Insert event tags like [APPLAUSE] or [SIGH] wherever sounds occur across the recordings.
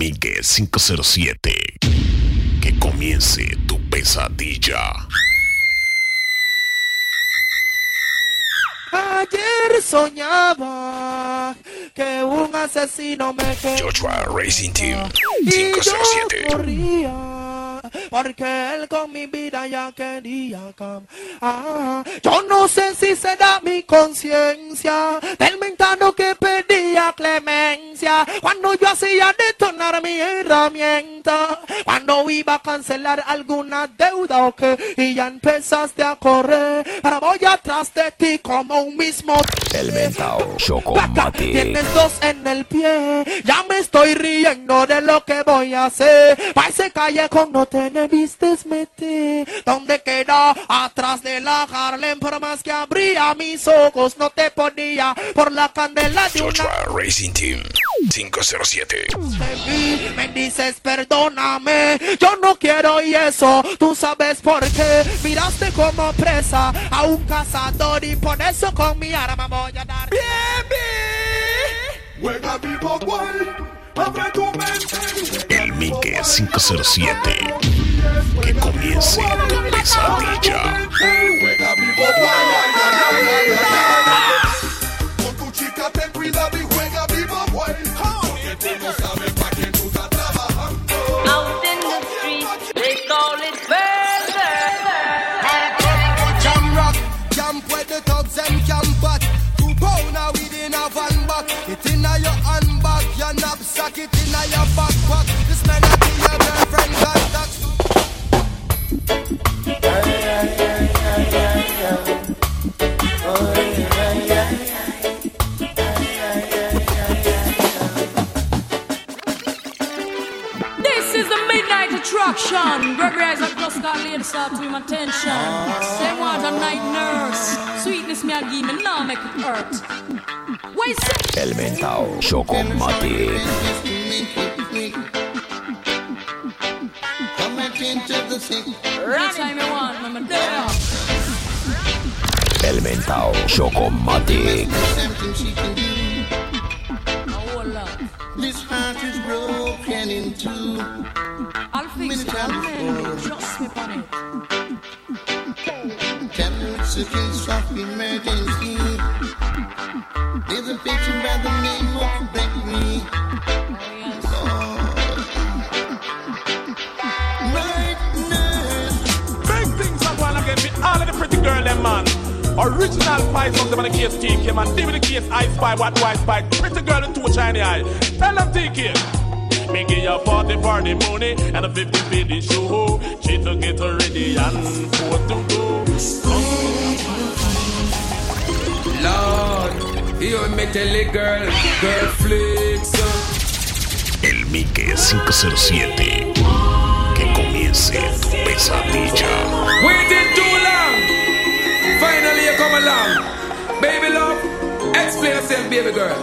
Migue 507. Que comience tu pesadilla. Ayer soñaba que un asesino me quería. Joshua Racing Team Y 507. yo corría porque él con mi vida ya quería acabar. Ah, yo no sé si será mi conciencia del mentado que pedía clemencia cuando yo hacía detonar mi herramienta, cuando iba a cancelar alguna deuda o que y ya empezaste a correr. Ahora voy atrás de ti como un mismo El Chocomatic. Tienes dos en el pie. Ya me estoy riendo de lo que voy a hacer. Pa' ese callejón no te debiste meter. ¿Dónde queda? Atrás de la Harlem. Por más que abría mis ojos, no te ponía por la candela de una. Racing Team 507. Te vi, Me dices perdóname, yo no quiero y eso, tú sabes por qué. Miraste como presa a un cazador y por eso con mi arma voy a dar. Juega vivo cual, abre tu mente. El 507. Que comience tu pesadilla. Juega vivo cual, ay, ay, ay, ay, ay. Con tu chica ten cuidado y juega vivo cual. Porque tú no sabes para quién tú estás trabajando. Out in the street, they call it murder. Jam rock, jump where the thugs and camp at. Two pounder within a van back. It inna your handbag, your knapsack, it inna your backpack. Got to attention. Say want a night nurse. Sweetness me a give me, now make it hurt. Why say? El mentao Chocomatic. Anytime you want. El mentao Chocomatic. Me case of emergency. There's a picture by the name of Bentley. All of the pretty girl them man. Original pies on them on the case TK man. Deal with the case I spy what do I spy. Pretty girl and two shiny eye. Tell them TK. Me give you 40 for the money and a 50 for the show. She to get her ready and four to go. Lord, you make tell a girl, girl flicks up. El Migue 507. Que comience tu pesadilla. Waiting too long. Finally you come along. Baby love, explain yourself, baby girl.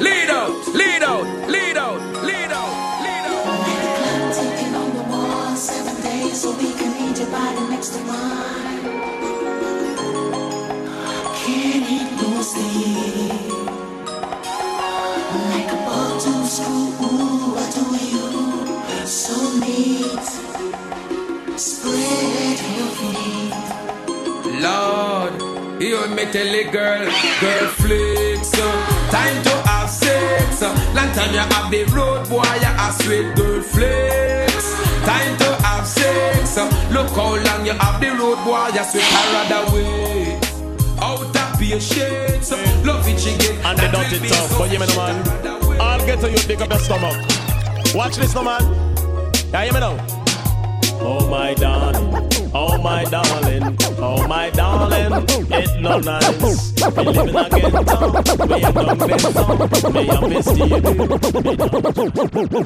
Lead out, lead out, lead out, lead out, lead out. Ticking on the wall, seven days a week. I need your body next to mine. Me tell a girl, girl flicks. Time to have sex. Long time you have the road boy, you a sweet girl flicks. Time to have sex. Look how long you have the road boy, you sweet her away. Out of patience, love it she get. And they don't it tough, but you me no man. Oh I'll get to you, dig up your stomach. Watch this no man. Yeah, hear me now. Oh my darling, oh my darling, oh my darling, it no nice. Living again, me a done this, me a misty.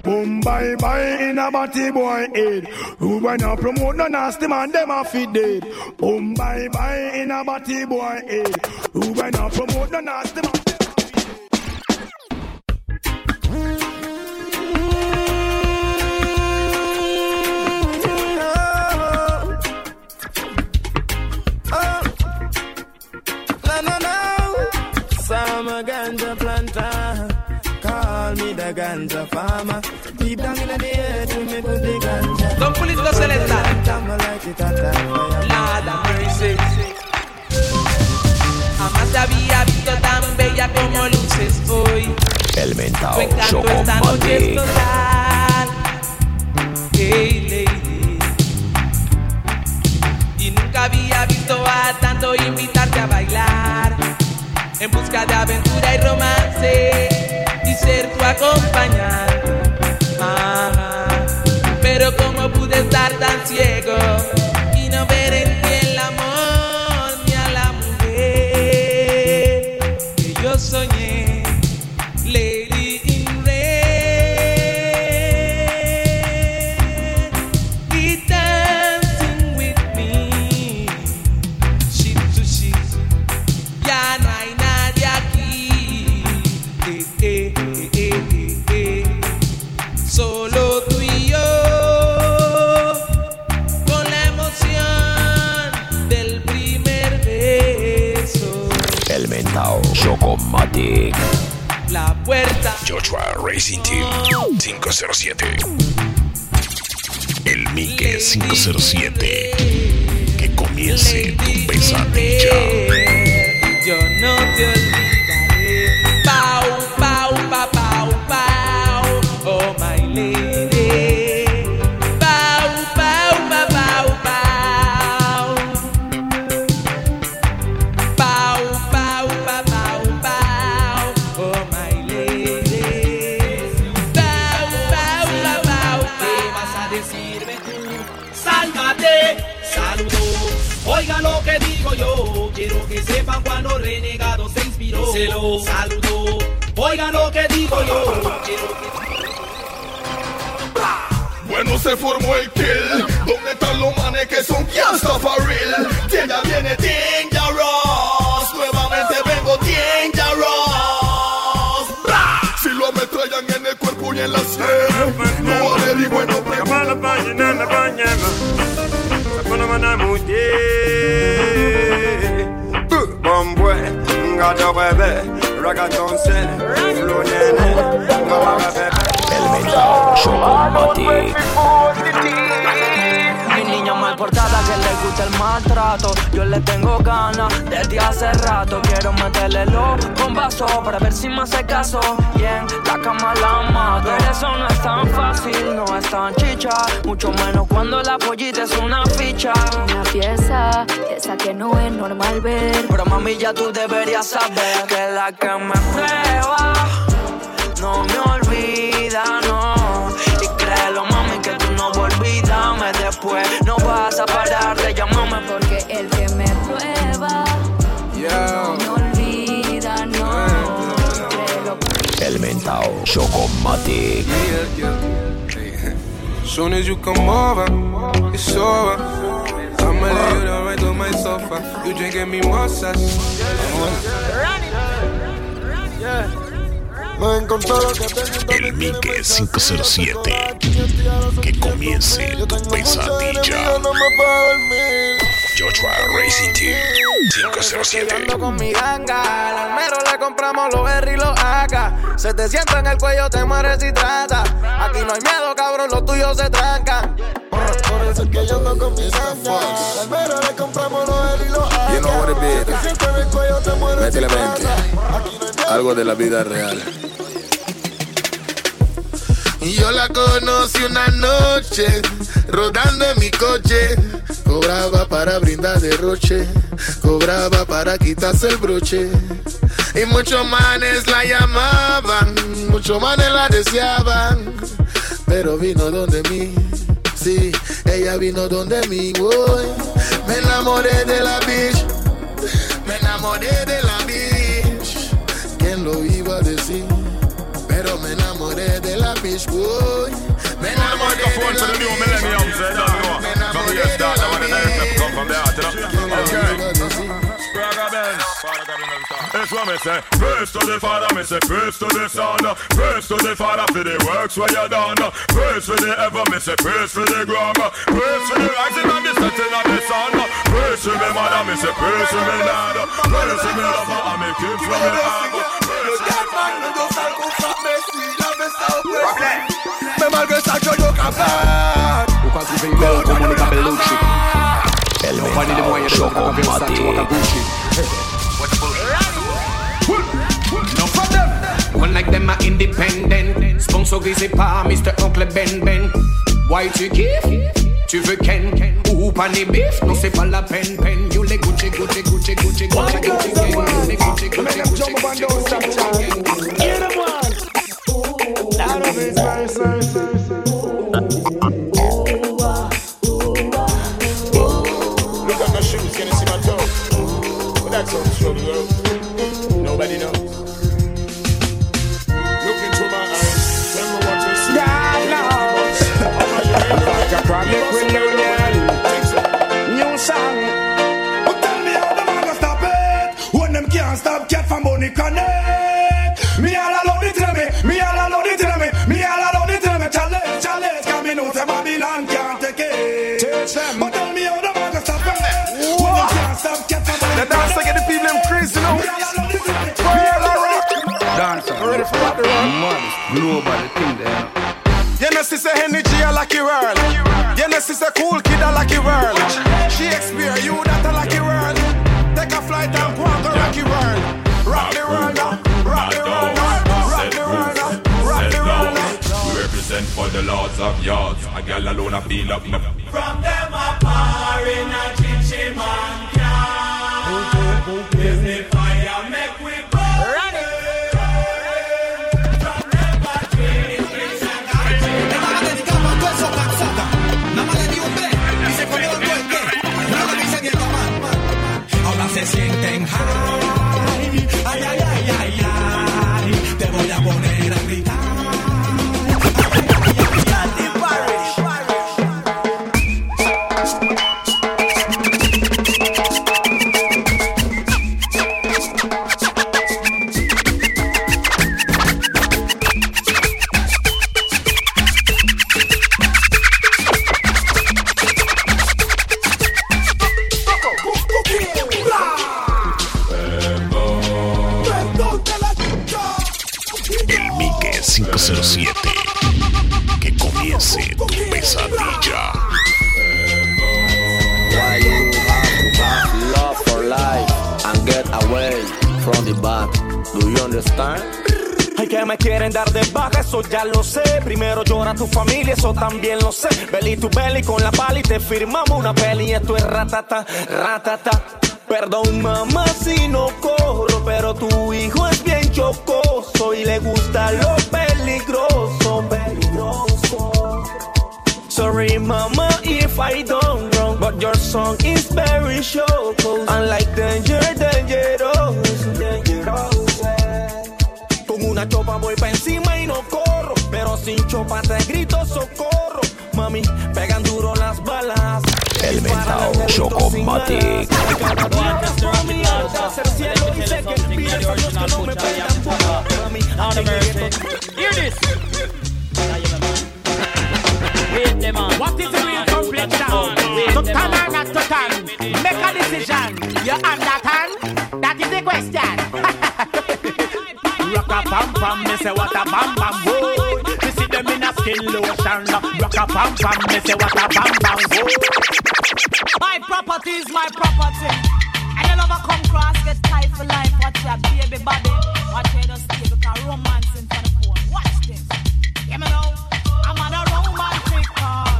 Boom, bye, bye, in a batty boy head. Who when I promote no nasty man, them a fit dead. Boom, bye, bye, in a batty boy head. Who when I promote no nasty man, the ganja farmer. Deep down in the earth, we the ganja. It mercy. Jamás te había visto tan bella como luces hoy. El mentao esta noche acompañante. Ajá. Pero como pude estar tan ciego 507. Bueno, se formó el kill. ¿Dónde están los manes que son gangsta for real? Que ya viene Dangerous. Nuevamente vengo Dangerous. Bra. Si lo ametrallan en el cuerpo y en la sien. No vale ni bueno Bombwe, ngata bebe, ragaton se, flow nene, ngata bebe. El mentao portada que le gusta el maltrato. Yo le tengo ganas desde hace rato. Quiero meterle los bombazos para ver si me hace caso. Bien, la cama la mato. Pero eso no es tan fácil, no es tan chicha. Mucho menos cuando la pollita es una ficha. Una pieza, esa que no es normal ver. Pero mami, ya tú deberías saber que la que me prueba no me olvida, no. Y créelo, mami, que tú no olvídame después. Vas a parar de llamarme Porque el que me prueba no me olvida, no. Créelo. El mentao Chocomatic. Soon as you come over, it's over. I'ma lay you down right on my sofa. You drinking me more sass. Me El Mike 507. Que comience tu pesadilla. Joshua Racing Team 507. Ando con mi ganga, al almero le compramos los R y los AK. Se te sienta en el cuello, te mueres y trata. Aquí no hay miedo, cabrón, los tuyos se trancan. Por eso es que yo ando con mi ganga. Al almero le compramos los R y los Métele y mente. trata. Aquí no hay miedo. Algo de la vida real. Yo la conocí una noche, rodando en mi coche. Cobraba para brindar derroche, cobraba para quitarse el broche. Y muchos manes la llamaban, muchos manes la deseaban. Pero vino donde mí, sí, ella vino donde mí, voy. Me enamoré de la bitch, me enamoré de la bitch. ¿Quién lo iba a decir? Pero me enamoré de la bitch, boy. Me enamoré de la bitch. Me enamoré de la bitch. That's what me say. Praise to the Father, me say praise to the Son. Praise to the Father for the works where you done. Praise for the ever, me say praise for the ground. Praise for the rising and the setting of the sun. Praise for me mother, me say praise for me dad. Praise for me lover and me kids from me heart. Praise for me Ou ka trouve yon bel komonika Bellucci Nobody dem wanyen de waka Versace, waka Gucci No One like them are independent. Sponsor grisé par Mr. Oncle Ben Ben. Why tu kiffes? Tu veux Ken? Ou pas ni bif? Non, c'est pas la peine, peine. You les Gucci, Gucci, Gucci, Gucci, Gucci, Gucci, Gucci, You les Gucci, Gucci, Gucci, Gucci, Gucci, quieren de baja, eso ya lo sé. Primero llora tu familia, eso también lo sé. Belly tu belly con la pala y te firmamos una peli. Esto es ratata, ratata. Perdón, mamá, si no corro, pero tu hijo es bien chocoso y le gusta lo peligroso. Sorry, mama, if I don't wrong, but your song is very choco. Unlike danger, dangerous, dangerous. Con una chopa voy pa' encima y no corro. Pero sin chopa te grito socorro. Mami, pegan duro las balas. El mentao Chocomatic. Cada día más por mi alta hacia el cielo y sé que pides a Dios que no me pegan duro. Mami, antes que esto- Hear this. What is the real complexion? To turn or not to turn? Make a decision. You understand? That is the question. [LAUGHS] Rock a pam pam, me say what a bam bam boy. Me see them in a skin lotion. Rock a pam pam, me say what a bam bam boy. My property is my property. And you never come cross, get tight for life. Watch your baby body. Watch your just stay because romancing for the phone. Watch this. Hear me now? I'm on a romantic call.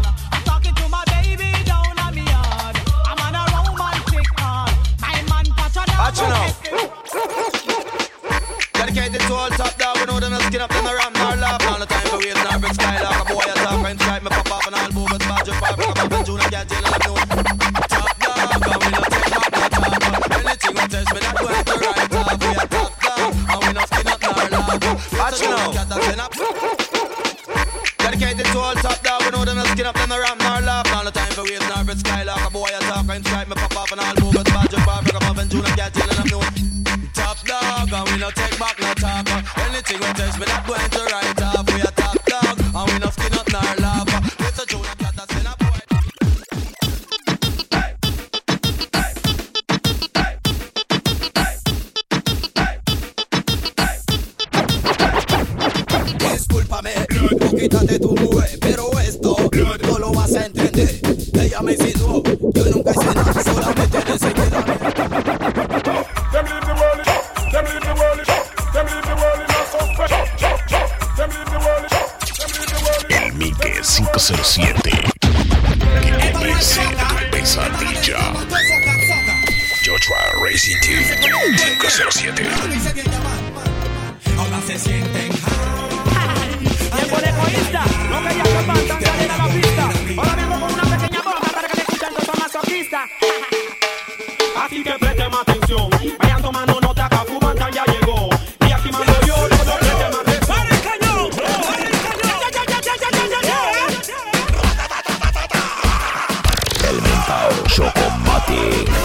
Chocomatic.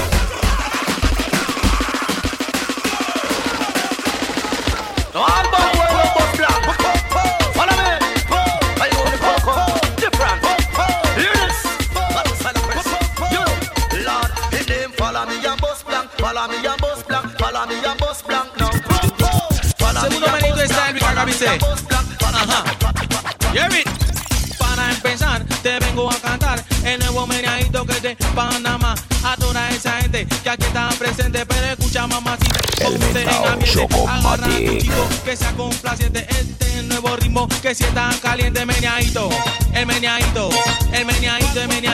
Que aquí está presente, pero escucha mamacita. El tu Chocomatic. chico que sea complaciente. Este nuevo ritmo que si está caliente, meneadito. El meneadito, el meneadito, el meneadito,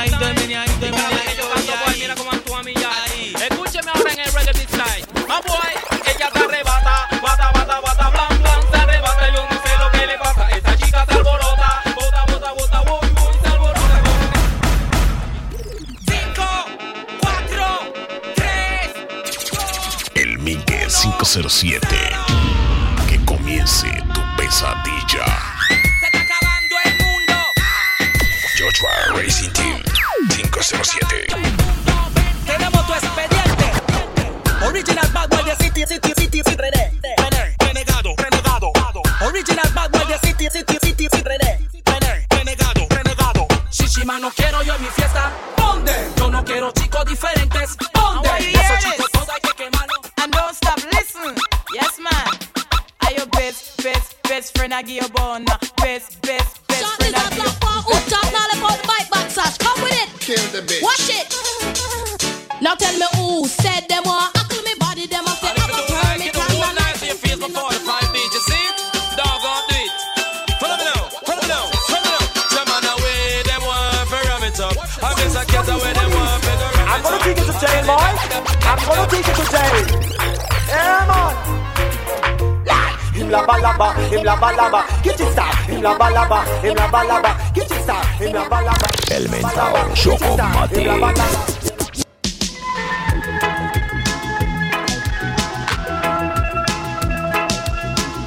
laba laba, him laba laba, get it stop. Him laba laba, him laba laba, get it stop. Him laba laba. El mentao Chocomatic.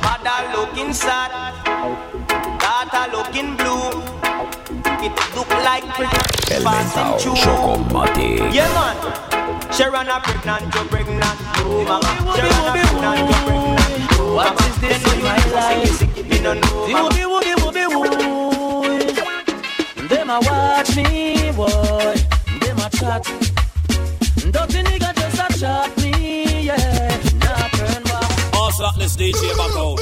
Mother looking sad, daughter looking blue. It look like pretty El passing mentao through. Chocomatic. Yeah, man. Sharon a pregnant, you pregnant, you mama. Sharon a pregnant, you pregnant, you mama. What is this in my life? Me no know, mama. Wooby, wooby, wooby, wooby. Them a watch me, boy. Them a chat. Dirty nigga just a chat me, yeah. Nah, turn back. All slackness DJ back out.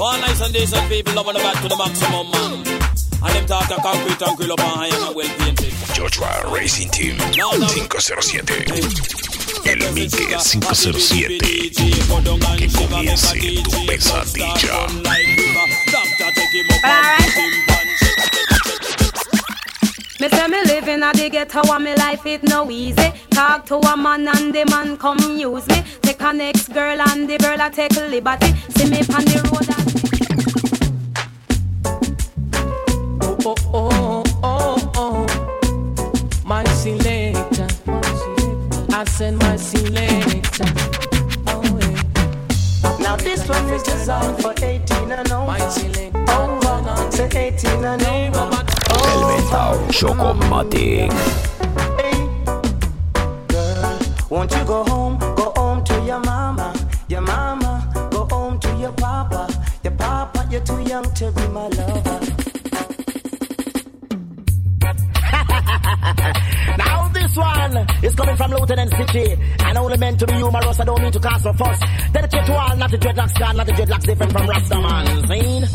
One nice and decent people loving the back to the maximum, man. And them talk a concrete and grill up and high and well painted. Joshua Racing Team 507. El Migue 507. Que comience tu pesadilla. Me say me living a the ghetto and me life it no easy. Talk to a man and the man come use me. Take a next girl and the girl a take liberty. See me on the road and Oh, oh, oh, oh. My selector. I send my. Oh, yeah. Now this one is designed for 18 and over. Over, say 18 and over. El mentao Chocomatic. Won't you go home, go home to your mama, your mama, go home to your papa, your papa, you're too young to be my lover. This one is coming from Lieutenant City. And only meant to be humorous, I don't mean to cast a fuss. Dedicate to all, not the dreadlocks, God, not the dreadlocks different from Rastaman. Seen?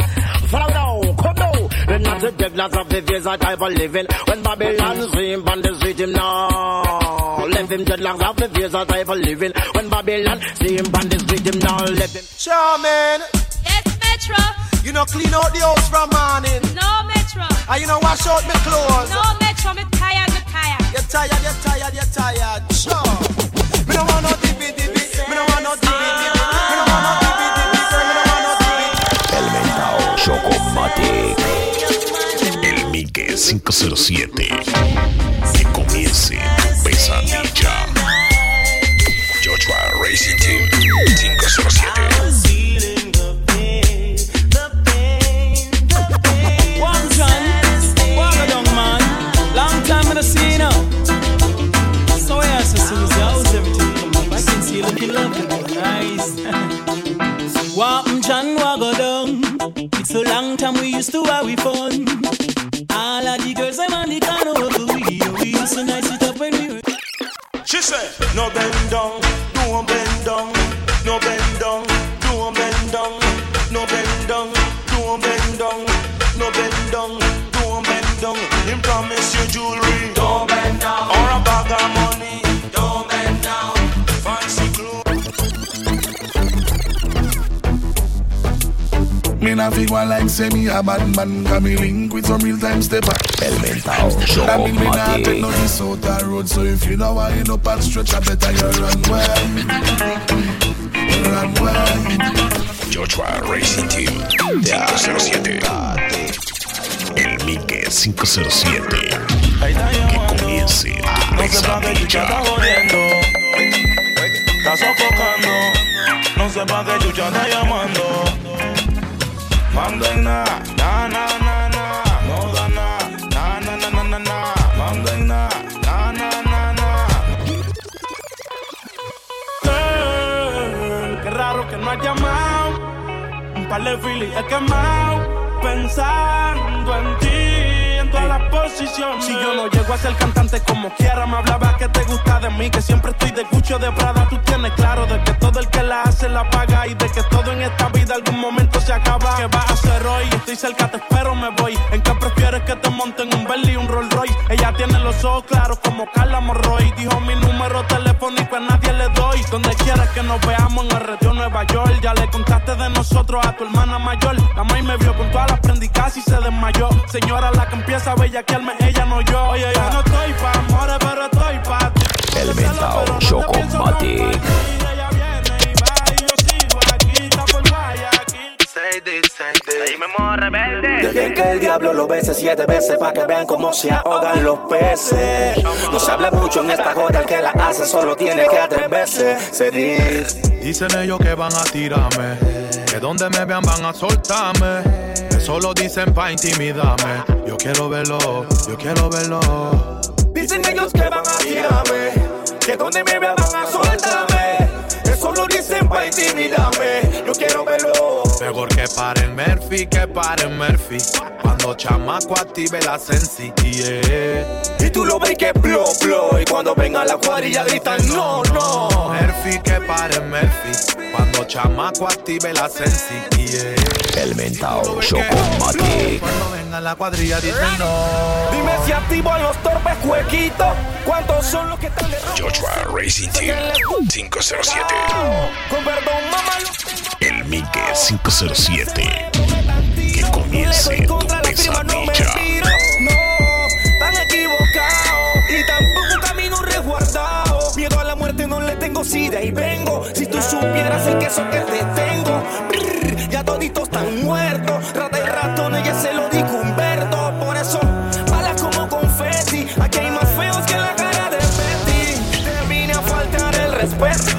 Follow down, come down. Then not the devils of the years that I've living. When Babylon see him on the street, him now. Left him dreadlocks of the years that I've living. When Babylon see him on the street, him now. Left him. Charmin. Yes, Metro. You know clean out the house from morning. No, Metro. And you know wash out my clothes. No, Metro. Tired, tired. El Mickey 507. Que comience pesadilla. Joshua Racing Team 507. Used to have we fun. All of the girls I'm on the corner the video. We used to nice it up when we were. She said, No bend down, don't bend down, no bend down, don't bend down, no bend down, don't bend down, no bend down, don't bend down. Him promise you jewelry, Not feel one like say me a bad man Cause me link with some real time stepper El mentao That mean me not take no this out the road So if you know why you up and stretch I better you run well Run well Joshua Racing Team 507. El Mickey 507. Que comience está pesadilla. Está sofocando. No sé pa' qué chucha está llamando. Mando en na, na, na, na. No da na, na, na, na, na, na, na. Na, na, na, na. Girl, Qué raro que no has llamado. Un par de filis he quemado. Pensando en ti, en todas las Si yo no llego a ser cantante como quiera, me hablaba que te gusta de mí. Que siempre estoy de Gucci o de Prada. Tú tienes claro de que todo el que la hace la paga. Y de que todo en esta vida algún momento se acaba. ¿Qué vas a hacer hoy? Estoy cerca, te espero, me voy. ¿En qué prefieres que te monten un Bentley y un Rolls Royce? Ella tiene los ojos claros como Carla Morroy. Dijo mi número telefónico a nadie le doy. Donde quieras que nos veamos en el retiro Nueva York. Ya le contaste de nosotros a tu hermana mayor. La maíz me vio con todas las prendicas y se desmayó. Señora, la que empieza a ella no yo. Oye, yo no estoy pa' amores, pero estoy pa' ti. El mentao Chocomatic. Dejen que el diablo lo bese siete veces pa' que vean cómo se ahogan los peces. No se habla mucho en esta joda, el que la hace solo tiene que atreverse. Se dice. Dicen ellos que van a tirarme, que donde me vean van a soltarme. Eso lo dicen pa' intimidarme. Yo quiero verlo, yo quiero verlo. Dicen ellos que van a tirarme, que donde me vean van a soltarme. Eso lo dicen pa' intimidarme. Yo quiero verlo. Mejor que paren Murphy, que paren Murphy. Cuando chamaco active la sensi, yeah. Y tú lo ves que blow, blow. Y cuando venga la cuadrilla gritan no, no. Murphy, que paren Murphy. Cuando chamaco active la sensi, yeah. El mentao Chocomatic. Cuando venga la cuadrilla dicen no. Dime si activo a los torpes huequitos. ¿Cuántos son los que están de Joshua Racing Team 507. Con perdón, mamá. El Mickey 507. Que comience tu pesadilla. Tengo sida y vengo. Si tú supieras el queso que te tengo, brr, ya toditos están muertos. Rata y ratones, ya se lo dijo Humberto. Por eso, balas como confeti. Aquí hay más feos que la cara de Betty. Te vine a faltar el respeto.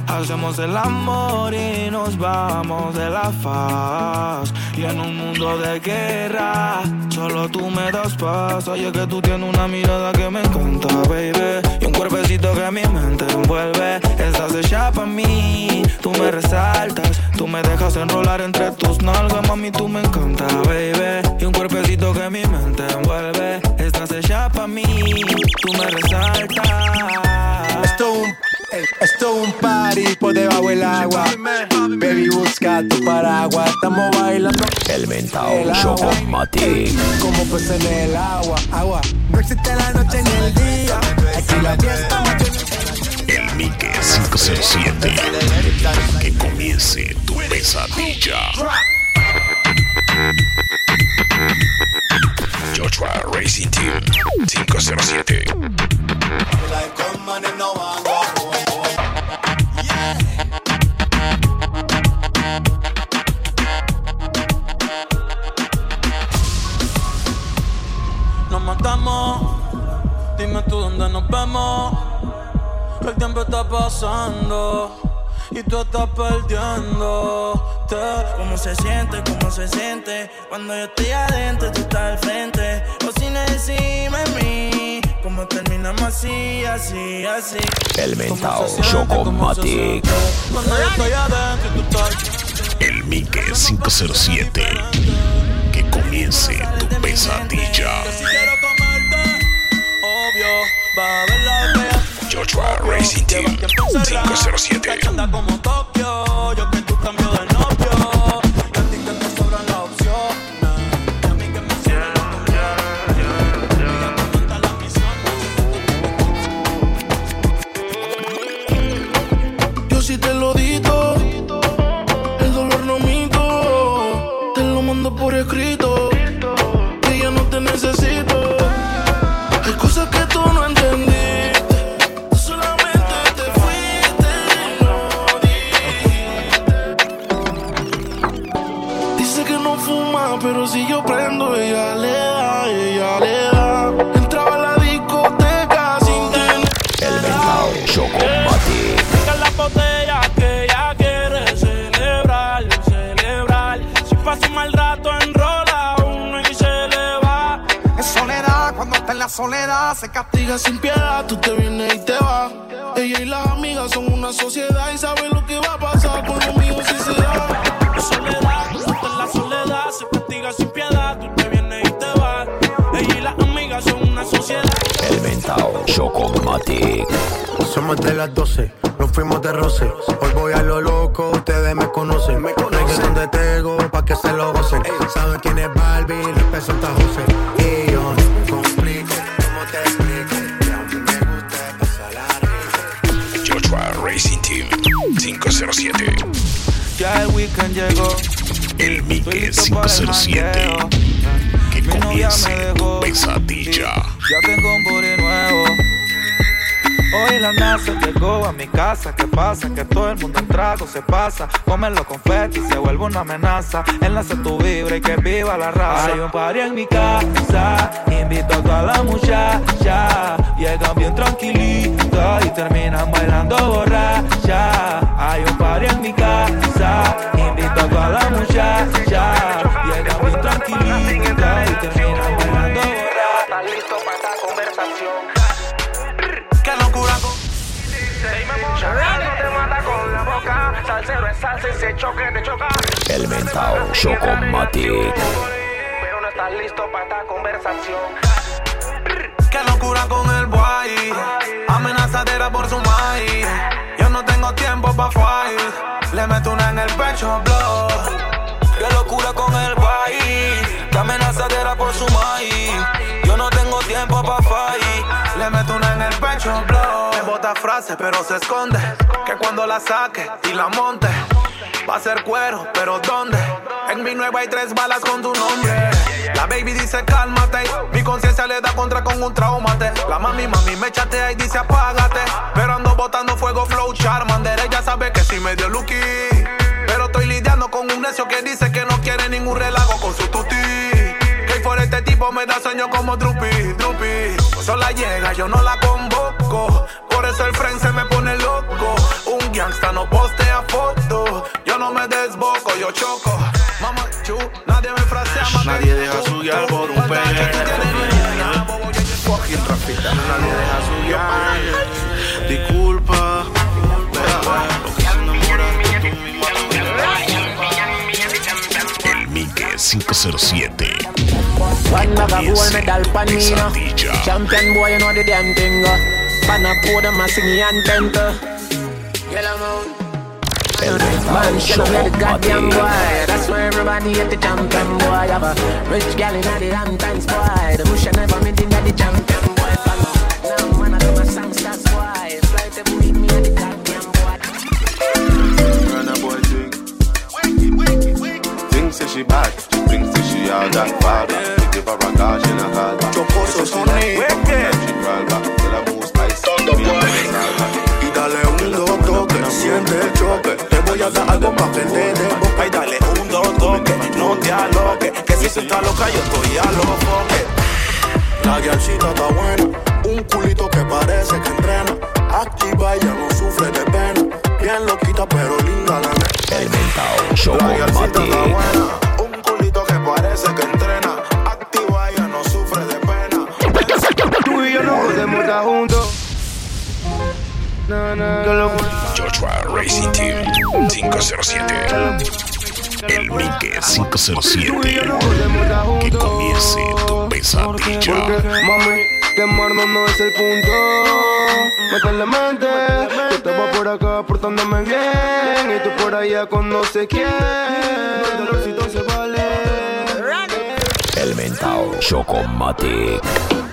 Hacemos el amor y nos vamos de la faz. Y en un mundo de guerra, solo tú me das paz. Oye, que tú tienes una mirada que me encanta, baby. Y un cuerpecito que mi mente envuelve. Estás hecha para mí, tú me resaltas. Tú me dejas enrolar entre tus nalgas, mami, tú me encanta, baby. Y un cuerpecito que mi mente envuelve. Estás hecha para mí, tú me resaltas. Esto un, esto un party por debajo del agua. Baby, busca tu paraguas. Estamos bailando. El mentao Chocomatic. Como pues en el agua, agua. No existe la noche ni el día. Aquí la fiesta El Mike 507. Que comience tu pesadilla. Joshua Racing Team 507. Nos matamos, dime tú dónde nos vemos. El tiempo está pasando y tú estás perdiendo. ¿Cómo se siente? ¿Cómo se siente? Cuando yo estoy adentro, tú estás al frente. O si no encima de mí. ¿Cómo terminamos así, así, así? El mentao Chocomatic. Cuando yo estoy adentro tú estás. El Mike 507. Que comience tu pesadilla. Va a ver la fea. Joshua Racing Team 507. Anda como Tokio, yo que tú cambio de novio. Soledad se castiga sin piedad, tú te vienes y te vas. Ella y las amigas son una sociedad y saben lo que va a pasar con lo mío si se da. Soledad, en la soledad, se castiga sin piedad. Tú te vienes y te vas. Ella y las amigas son una sociedad. El mentao Chocomatic. Somos de las 12, nos fuimos de roce. Hoy voy a lo loco, ustedes me conocen. Me conocen de Tego, pa' que se lo gocen. Saben quién es Barbie, representa 507. Ya el weekend llegó. El Mike 507. Que comience tu pesadilla. Ya tengo un booty nuevo. Hoy la NASA llegó a mi casa. ¿Qué pasa? Que todo el mundo en trago se pasa. Comen los confetis se vuelve una amenaza. Enlace tu vibra y que viva la raza. Hay un party en mi casa. Invito a toda la muchacha. Llegan bien tranquilitas y terminan bailando borracha. Hay un party en mi casa. Invito a toda la muchacha. Llegan bien tranquilitas y terminan bailando borracha. ¿Estás listo para esta conversación? Qué locura te mata con la boca. Salsero es salsa y se choque te choca. El mentao Chocomatic. Pero no estás listo para esta conversación. Qué locura con el boy. Amenazadera por su maíz. Yo no tengo tiempo pa' fight. Le meto una en el pecho, blow. Qué locura con el país. Que amenazadera por su maíz. Yo no tengo tiempo pa' fight. Le meto una en el pecho, blow. Me bota frases, pero se esconde. Que cuando la saque y la monte, va a ser cuero, pero ¿dónde? En mi nueva hay tres balas con tu nombre. La baby dice cálmate. Mi le da contra con un traumate. La mami, mami me chatea y dice apágate. Pero ando botando fuego, flow, charmander. Ella sabe que si me dio lucky. Pero estoy lidiando con un necio que dice que no quiere ningún relajo con su tuti. Que por este tipo me da sueño como Drupi, Drupi. Sola llega, yo no la convoco. Por eso el friend se me pone loco. Un gangsta no postea foto. Yo no me desboco, yo choco. Mamá, chu, nadie me frasea. Nadie deja su guiar deja. Disculpa. Lo que se enamora tú misma, tú El Mique 507. One bag of gold medal pan me no. Champion boy, you know the damn thing. uh. Pan a podium, I sing the anthem. uh. Yellow moon. Man, shut up, let the goddamn boy. That's why everybody at the champion boy. Have a rich gal in the Hamptons boy. The bush never made in the champion Y dale un dos toque, siente el choque. Te voy a dar algo pa' que te dé boca. Ay, dale un dos toque, no te aloques. Que si tú estás loca, yo estoy a los foques. La guialcita está buena, un culito que parece que entrena. Activa, ella no sufre de pena. Bien loquita, pero linda la nena. El mentao show La con guialcita está buena, juntos. No, no. Joshua Racing Team 507. El Mique 507. Que comience tu pesadilla. Mami, quemarnos no es el punto. Métele mente. Yo estaba por acá portándome bien. Y tú por allá con no sé quién. El dolorcito se vale. El mentao show con Mati. When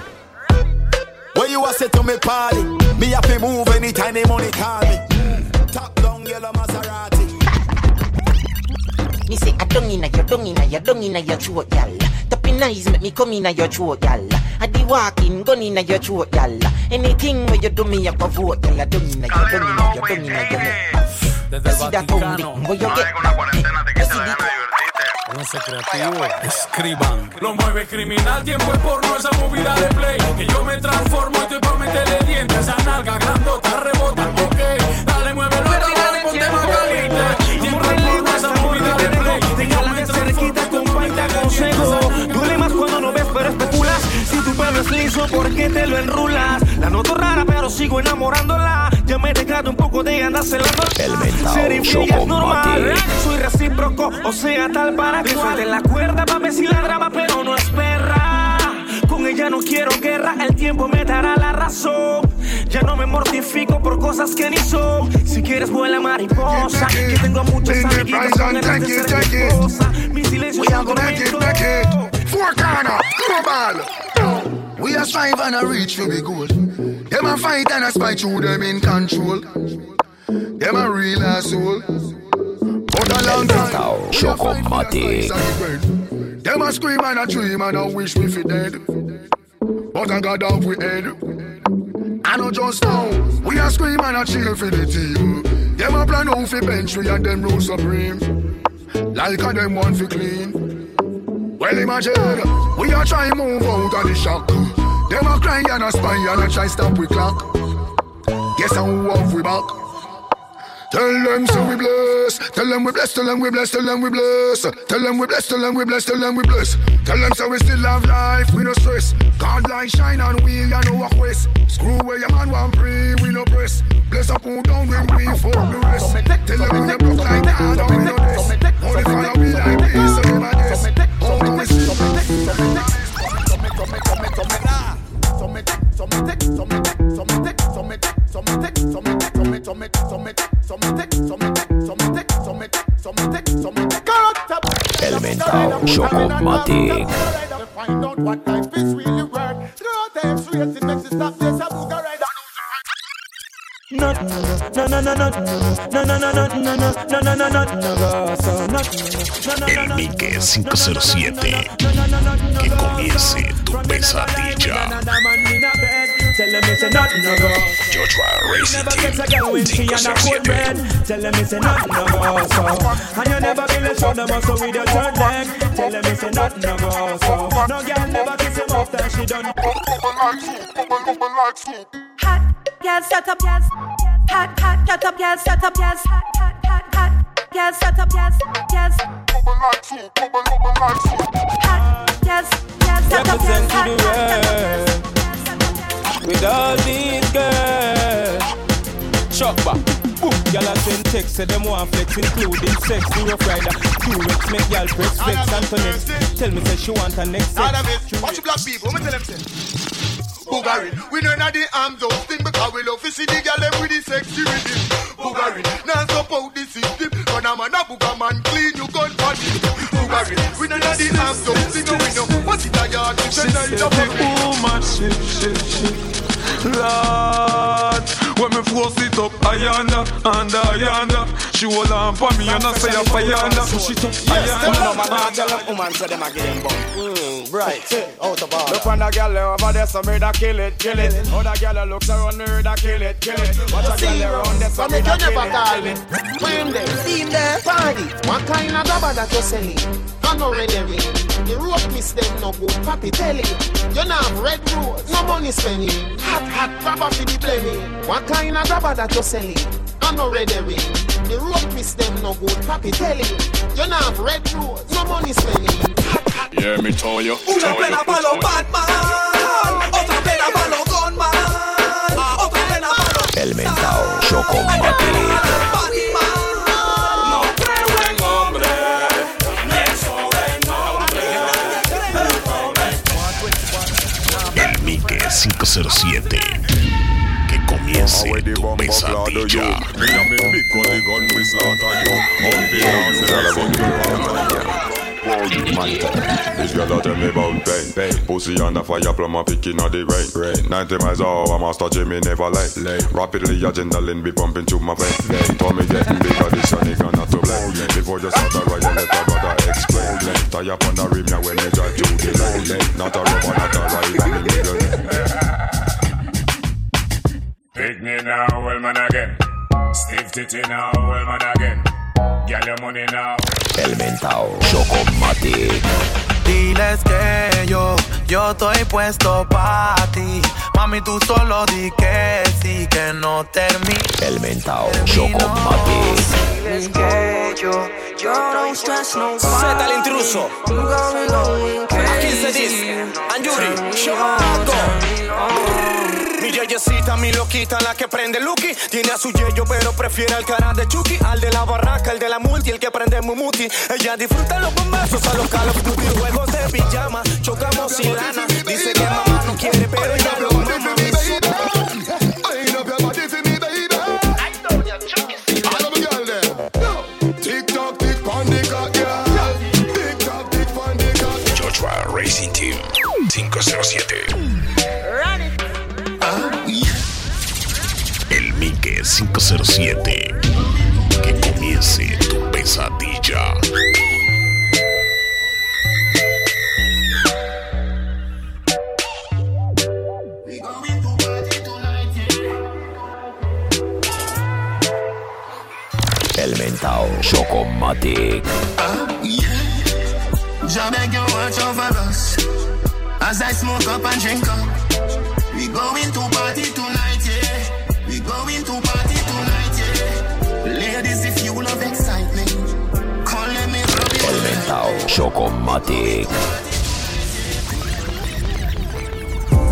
you a say to me party, me have to move anytime the money call me. Top down yellow Maserati. Me say I don't inna your, don't inna your, don't inna your throat, y'all. Tapping eyes make me come inna your throat, y'all. I be walking, gun inna your throat, y'all. Anything where you do me up a vote, y'all. Don't inna your, don't inna your, don't inna your neck. You see that pounding, where you get back. You see the Pónganse creativo, escriban. Lo mueve criminal, tiempo es porno, esa movida de play. Que yo me transformo y estoy por meterle dientes. Esa nalga grandota, rebota, ok. Dale, muévelo, dale, ponte más caliente. Tiempo es porno, esa movida de play. Que yo me cerquita, compa, y te aconsejo. Duele más cuando no ves, pero especulas. Si tu pelo es liso, ¿por qué te lo enrulas? La noto rara, pero sigo enamorándola. Ya me he dejado un poco de andar celando. El mentao Ser show es normal. Soy recíproco, o sea, tal para que suelte la cuerda pa' ver si la graba, pero no es perra. Con ella no quiero guerra, el tiempo me dará la razón. Ya no me mortifico por cosas que ni son. Si quieres vuela mariposa, que tengo a muchas amiguitas con ganas de ser mi esposa. Mi silencio es un tormento. Four corner, global. We are strive and a reach for the goal. Them a fight and a spy through them in control. Them a real asshole. But a long time. Mentao show con Mati. Them a scream and a dream and a wish we fi dead. But I got off we head. I know just now. We a scream and a chill for the team. Them a plan out fi bench we and them rule supreme. Like a them want fi clean. Well imagine, we a try move out of the shock. Them a cry and a spy and a try stop we clock. Guess who have we back? Tell them so we bless. Tell them we bless. Tell them we bless. Tell them we bless. Tell them we bless. Tell them we bless. Tell them we bless. Tell them so we still have life. We no stress. God light shine on we and no walk west. Screw where your man want pray. We no press. Bless up who down when we fuck the rest. Tell them the block like that. We no this. Only follow we like this. So this. How we see? El mentao show con Mati. Find out what life is really worth. Through out straight, it makes it stop this a booger ride. No, no, no, no, no, no, no, no, no, no, no, no, no, no, no, no, no, no, El Mickey 507. Que comience tu pesadilla. Tell them it's a nothing no go. Joshua Racing Never get a girl when she on a cold bed. Tell them it's a nothing no go. So, and you never feel a show them muscle with your third leg. Tell them it's a nothing no go. So, no girl never kiss him after she done. Hot, girl, set up, yes. Hot, hot, get up, yes, set up, yes. Hot, hot, hot, hot, girl, set up, yes, yes. Hot, yes, yes, set up, yes. Represent to Hot, the hot, set up, yes. world with all these girls. Shock back. Boom, y'all are send text, say them want flex, including sex. Rough rider, Q-Rex, make y'all press flex. Antoinette, tell me say she want her next sex. Of. Watch the black people. Me tell them say. Bugari, we know not the arms out thing because we love to see the girl them with the sexy rhythm. Bugari, now support the system. When I'm a booger man, clean you gun for it. Bugari, we know not the arms out thing. We know what it a yard. She She said the woman shit, shit, shit Lord When me force it up, I yonder, under, yonder She hold on for me and I say I fire yonder Push it up, I Yes, them no man, yonder tell them woman, say them a give them bum. Mm. Right, [LAUGHS] out of order. Look on the girl over there, some murder kill it, kill it. Other girl looks around murder kill it, kill it. Watch a girl around there, some From me murder you kill never it, call kill me. it. When them see him there, party. What kind of grabber that you selling? I know red ring. The rope miss them no good. Papi tell you. You not have red rose, no money spending. Hot hot grabber for the plenty. What kind of grabber that you selling? I know red ring. The rope miss them no good. Papi tell you. Not have red rose, no money spending. Yeah, me tell you Una pena pa' los Batman, otra pena pa' los Gunman, otra pena pa' los El mentao Chocomatic. No creo en hombre, ni El Mickey 507. Comience tu pesadilla. This girl a tell me about pain. pain. Pussy on the fire, plumb a picking on the rain. rain. 90 miles an hour, master Jimmy never late. late. Rapidly adrenaline be pumping through my vein. vein. Tommy getting bigger, this a nigga not to blame. Before you start a ride, let a brother explain. Tie up on the rim now when you drive to the lane. Not a rubber, not a ride, I'm in. Pick me now, well man again. Stiff titty now, well man again. Get your money now. El mentao Chocomatic. Diles que yo, yo estoy puesto pa' ti. Mami, tú solo di que sí, que no termine. El mentao Chocomatic. Diles que yo, yo don't stress no Z el intruso. Aquí se dice. Anjuri, Choco bellecita, mi loquita, la que prende Lucky. Tiene a su yello, pero prefiere al cara de Chucky. Al de la barraca, el de la multi, el que prende Mumuti. Ella disfruta los bombazos a los Call of Juegos de pijama, chocamos sin lana. Dice que mamá no quiere, pero ella lo mama. Racing Team 507 507. Que comience tu pesadilla. El mentao Chocomatic. Jah beg you watch over us As I smoke up and drink up We going to party Chocomatic.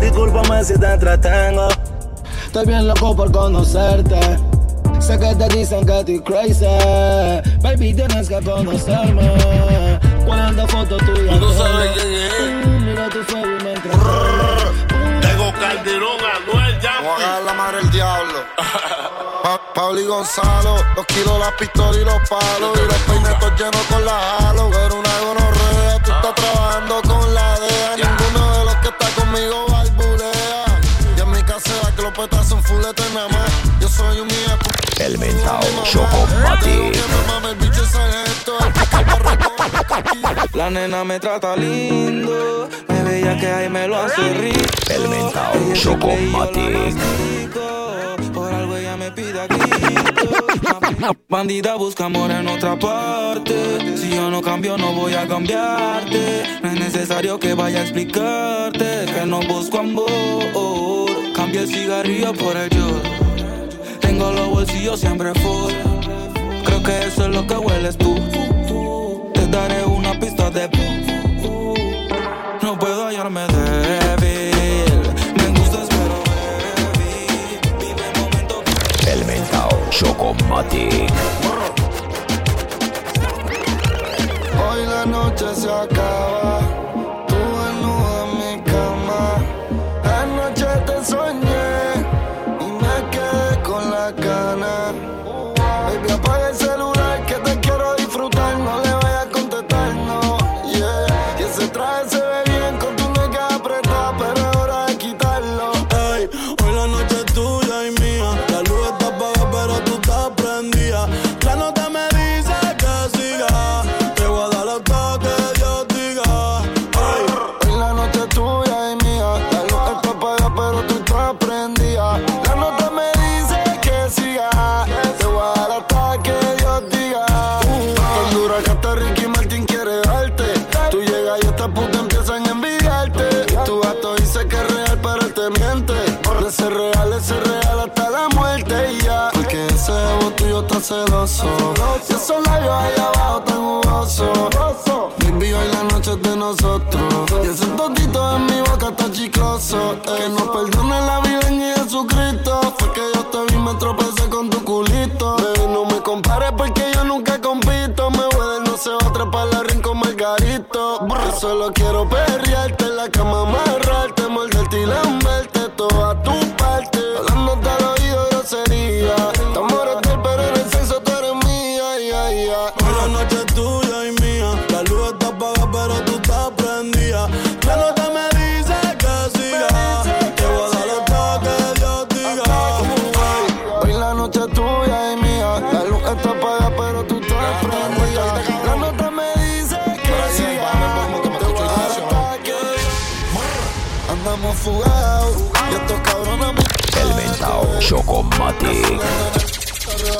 Discúlpame si te entretengo. Estoy bien loco por conocerte. Sé que te dicen que estoy crazy. Baby, tienes que conocerme. Cuando fotos tuyas. Tú sabes quién es. Mira tu. Tengo Calderón, Anuel, ya. Vamos a la madre del diablo. [LAUGHS] Pa Pauli Gonzalo, los kilos, las pistolas y los palos. Y los peinetos llenos con la halo. Pero una gonorrea, tú estás trabajando con la DEA. Ninguno de los que está conmigo balbulea. Y en mi casera que los petas son fuletes nada más. Yo soy El mentao Chocomatic. La nena me trata lindo, me veía que ahí me lo hace rico. El mentao Chocomatic. Por algo aquí. Bandida busca amor en otra parte. Si yo no cambio, no voy a cambiarte. No es necesario que vaya a explicarte que no busco amor. Cambia el cigarrillo por el yo. Tengo los bolsillos siempre full. Creo que eso es lo que hueles tú. Te daré una pista de. No puedo hallarme Chocomatic. Hoy la noche se acaba. Mentao Chocomatic.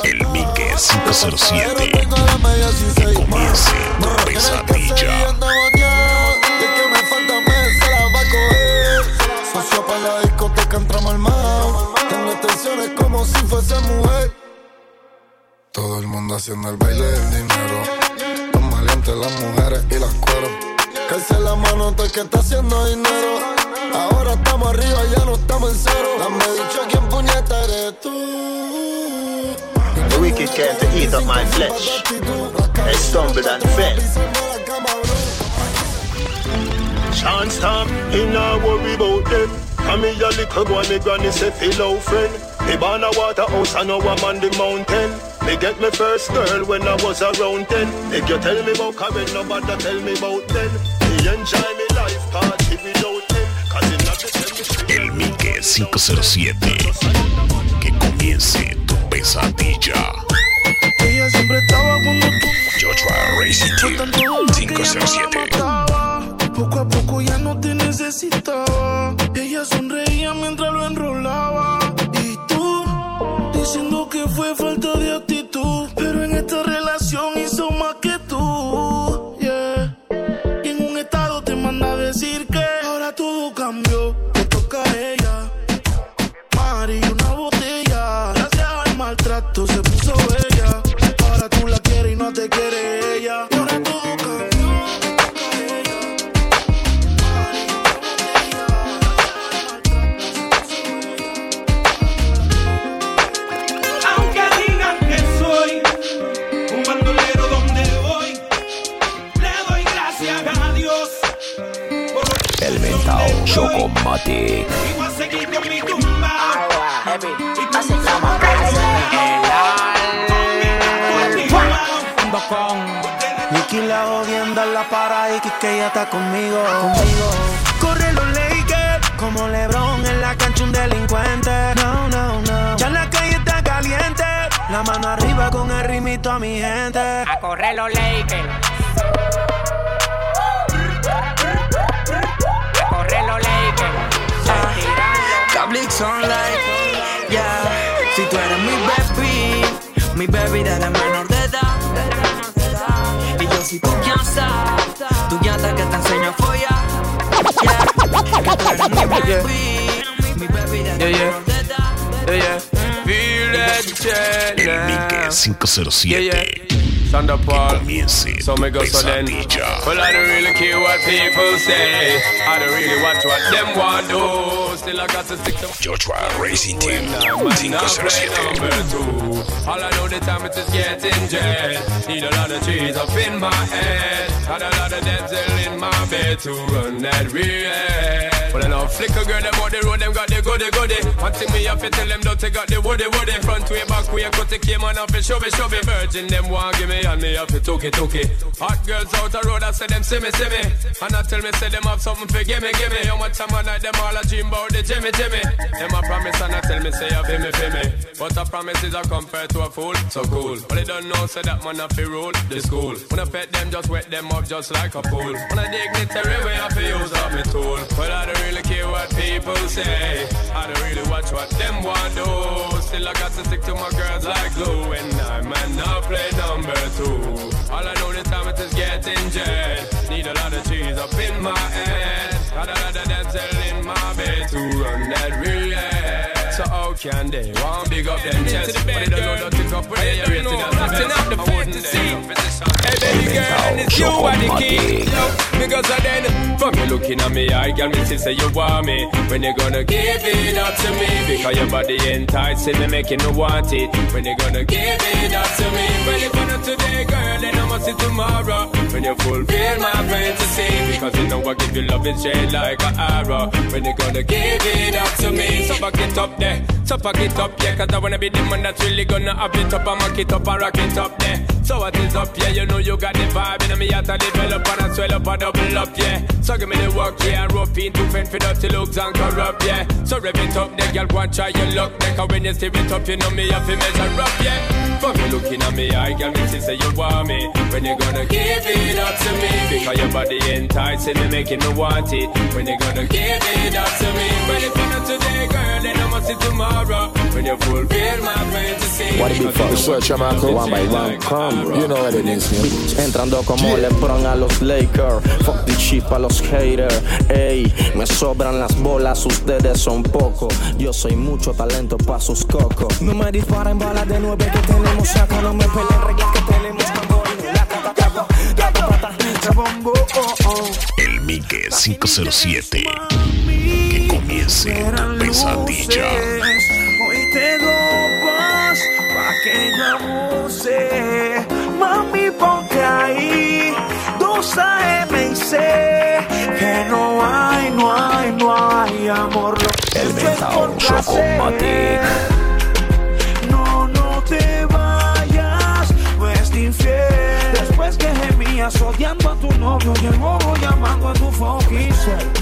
El Mike 507. Que comience tu pesadilla. Para la discoteca, entramos al mar. Tengo extensiones como si fuese mujer. Todo el mundo haciendo el baile del dinero. Los maleantes, las mujeres y las cueros. Calce la mano, el que está haciendo dinero. Ahora estamos arriba, ya no estamos en cero. Dame dicho quién puñeta eres tú. The wicked came to eat up my flesh. I stumbled and fell. Chance time, he not worry about them. And me a little boy, me granny say fellow friend. Me born a waterhouse and now I'm on the mountain. Me get me first girl when I was around ten. If you tell me about Karen, nobody tell me about then. Me enjoy me life, party without 507. Que comience tu pesadilla. Ella siempre estaba cuando tú Joshua Racing Team 507. Poco a poco ya no te necesitaba. Ella sonreía mientras lo enrolaba. Y tú, diciendo que fue falta una botella. Gracias al maltrato se puso bella. Para y que ella está conmigo. Conmigo. Corre los Lakers como LeBron en la cancha un delincuente. No, no, no. Ya la calle está caliente. La mano arriba con el ritmito a mi gente. A correr los Lakers. A correr los Lakers. Cablix Online, yeah. Si tú eres mi baby, mi baby de la menor de yo soy tu llanta que te enseño a follar. Yeah. Mi baby, Yeah, yeah. Yeah, yeah. Feel that El Mique 507. Thunder Paul. So me go so then. Well, I don't really care what people say. I don't really watch what them want do. Still I got to stick to Joshua Racing Team Now 507. number two. All I know the time it is getting jet. Need a lot of trees up in my head. Had a lot of dental in my bed to run that real. Well, I know flicker girl, them on the road, them got the goody goody. One thing me have to tell them, don't take out the woody woody. Front way, back way, cut the came on off and show me, show me. Virgin, them want give me, and me have to took it, took it. Hot girls out the road, I say them see me, see me. And I tell me, say them have something for give me, give me. How much time I night, them all a dream about the Jimmy, Jimmy. Them a promise, and I tell me, say, you feel me, feel me. But a promise is a compared to a fool, so cool. But they don't know, say that man a fi rule the school. When I pet them, just wet them up just like a pool. When I dignitary way, I fi use up my tool. But I don't really care what people say. I don't really watch what them want do. Still I got to stick to my girls like glue. And I man now play number two. All I know the time is getting jet. Need a lot of cheese up in my head. Got a lot of dental in my bed to run that real. So how can they want big up them chest? But they don't know nothing up with their rating as the best. I wouldn't dare up in the sun. Hey baby girl, and it's you are the key. Yo, Because of then, from you looking at me, I can me see say you want me. When you gonna give it up to me? Because your body enticing me, making me want it. When you gonna give it up to me? Well, if not today, girl, then I must see tomorrow. When you fulfill my fantasy, because you know I give you love and shade like an arrow. When you gonna give it up to me? So back it up there, so back it up, yeah. Cause I wanna be the man that's really gonna up it up and mock it up and rock it up there. So what is up, yeah? You know you got the vibe, and me out to develop and I swell up and double up, yeah. So give me the work, yeah, and rope in to fend for dirty looks and corrupt, yeah. So rev it up, there, girl, go and try your luck, there. When you steer it up, you know me have to measure up, yeah. For me looking at me, I girl, me see say you want me. When you gonna give it up to me? Because your body enticing me, making me want it. When you gonna give it up to me? Well, if not today, girl, then I must see tomorrow. When you fulfill my fantasy. What it for? Search your Marco one by one. Come, bro. You know what it is, man. Entrando como LeBron a los Lakers, fuck the chip a los haters. Ey, me sobran las bolas, ustedes son pocos. Yo soy mucho talento pa' sus cocos. No me disparen balas de nueve que tenemos acá, no me peleen reyes que tenemos bombo, oh, oh. El Mique 507. Que comience tu pesadilla. Hoy te doy paz pa' que yo abuse. Mami, ponte ahí. Dos AM y sé que no hay, no hay, no hay amor. Lo El placer. Chocomatic. No, no te vayas, no es infiel. Después que gemías odiando a tu novio, llegó llamando a tu cel.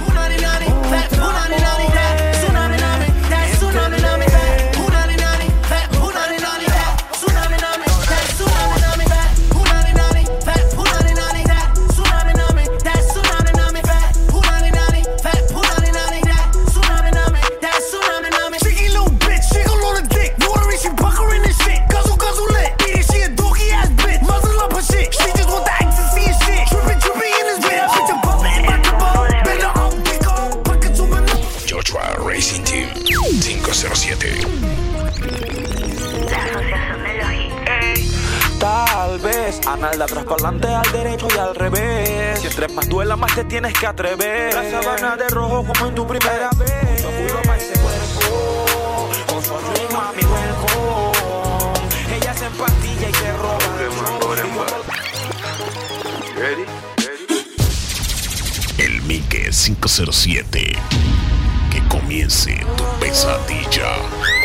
Vez a nalda atrás para adelante, al derecho y al revés. Si entre más duela, más te tienes que atrever. La sabana de rojo como en tu primera vez. Su culo pa' ese cuerpo, con su ring, mami, welcome. Ella se empastilla y se roba. Ready? El Mique 507. Que comience tu pesadilla.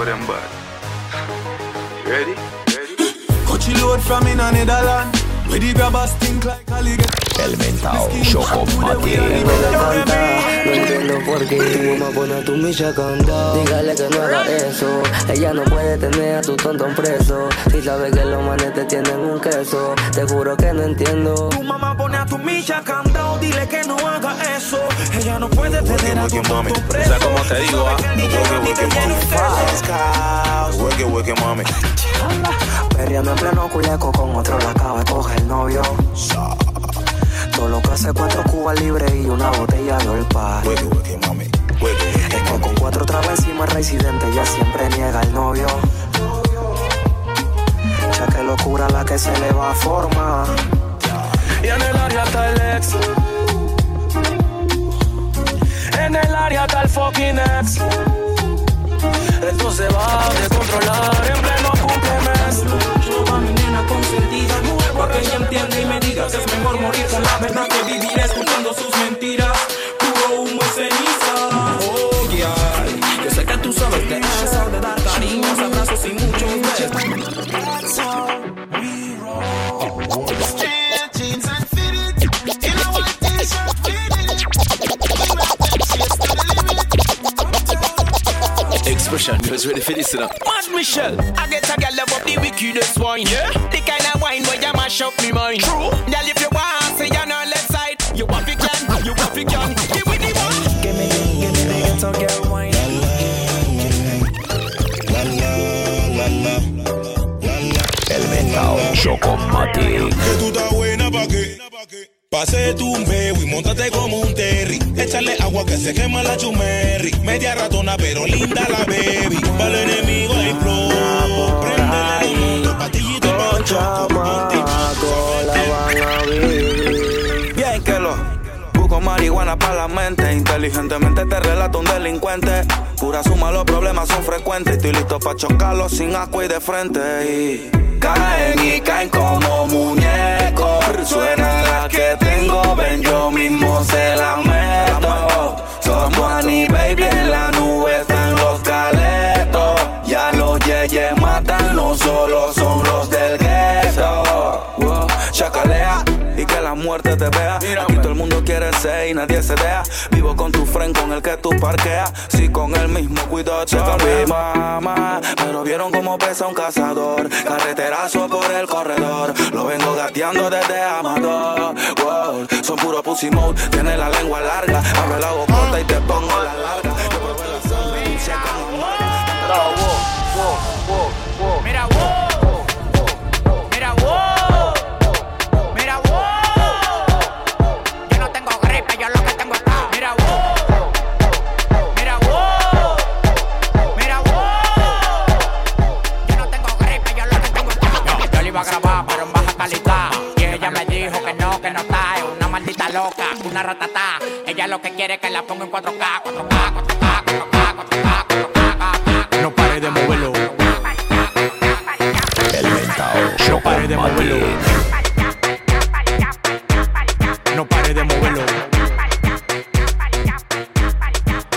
Bow them bad? Ready? Coachy load from in a Netherland. Where the grabbers think like alligator. El. No entiendo por qué tu mamá pone a tu milla candado. Dígale que no haga eso. Ella no puede tener a tu tonto preso. Si sabe que los manes te tienen un queso. Te juro que no entiendo. Tu mamá pone a tu milla candado, dile que no haga eso. Ella no puede tener a tu preso. O sea, como te digo, ah, wiki, mami. Wiki, wiki, mami. Perreando en pleno culeco con otro la acaba de coger el novio. Todo lo que hace cuatro cubas libres y una botella de olpa. Wiki, wiki, mami. Wiki, wiki. Es que con cuatro trabas encima residente ya siempre niega el novio. Ya que locura la que se le va a formar. Y en el área está el ex. En el área el fucking ex. Esto se va a descontrolar en pleno cumplemes. Yo a mi nena consentida Porque ella entiende y me diga que es mejor morir con la verdad que vivir escuchando sus mentiras. Puro humo y ceniza. Oh, yeah Yo sé que tú sabes de eso De dar cariños, abrazos y muchos besos Expression, you was ready for this, you know? Mad Michelle, I get a girl love up the wickedest wine. Yeah, the kind of wine where you mash up me mind. True, girl if you want, say you're on left side. You want fi can, you want fi can. Give me the one. Give me, give me, make it girl wine. El mentao Pase tu un peo y montate como un terry. Échale agua que se quema la chumerri. Media ratona pero linda la baby. Para el enemigo hay flow. Prendele los mundos, patillito pancho. Chamaco, la van a vivir. Bien que lo busco marihuana para la mente. Inteligentemente te relato un delincuente. Pura suma, los problemas son frecuentes. Estoy listo para chocarlos sin asco y de frente. Caen y caen como muñecos. Suena la que tengo, ven, yo mismo se la meto. Somos Annie Baby en la nube están los caletos. Ya los yeyes matan, no solo y que la muerte te vea. Aquí todo el mundo quiere ser y nadie se deja. Vivo con tu friend con el que tú parqueas. Si con el mismo cuidado mi mamá. Pero vieron cómo pesa un cazador. Carreterazo por el corredor. Lo vengo gateando desde Amador. Wow, son puro pussy mode. Tiene la lengua larga. Abre la bocota y te pongo la larga. Yo probé la sangre y dulce como muerte. Mira, wow. Mira, loca, una ratata. Ella lo que quiere es que la ponga en 4K, 4K, 4K, 4K, 4K, 4K. No pare de moverlo. El mentao No pare de moverlo. No pare de moverlo.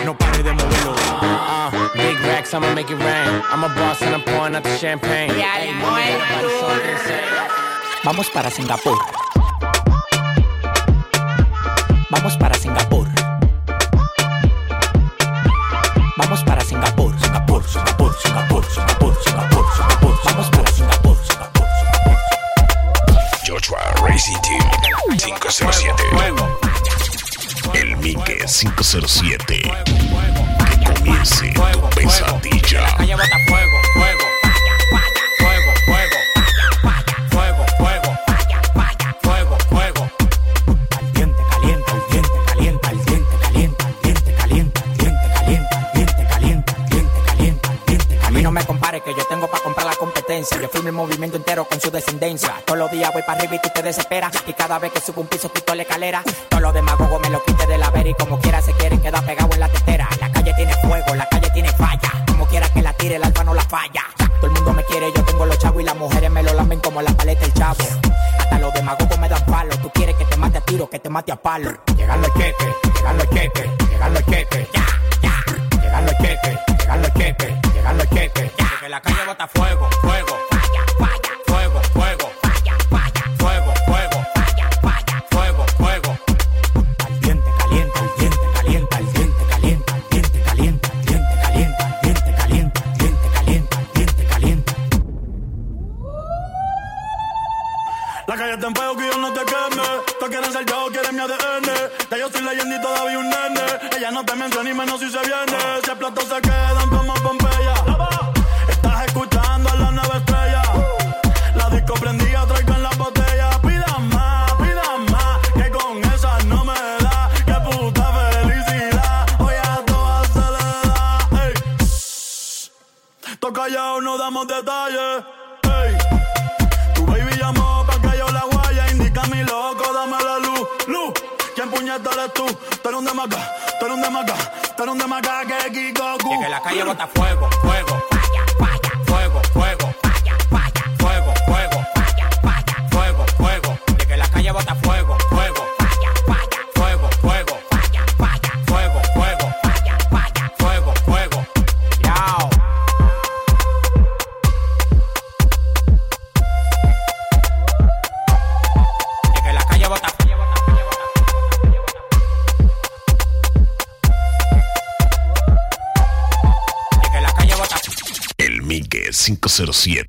No pare de moverlo. Uh, big racks, I'ma make it rain. I'm a boss and I'm pouring out the champagne. Vamos para Singapur. Cada vez que subo un piso quito la escalera. Todos los demagogos me lo quite de la vera y como quiera se quieren quedar pegados en la tetera. La calle tiene fuego, la calle tiene falla. Como quiera que la tire, el alfa no la falla. Todo el mundo me quiere, yo tengo los chavos y las mujeres me lo lamen como la paleta del chavo. Hasta los demagogos me dan palo. Tú quieres que te mate a tiro, que te mate a palo. Migue 507.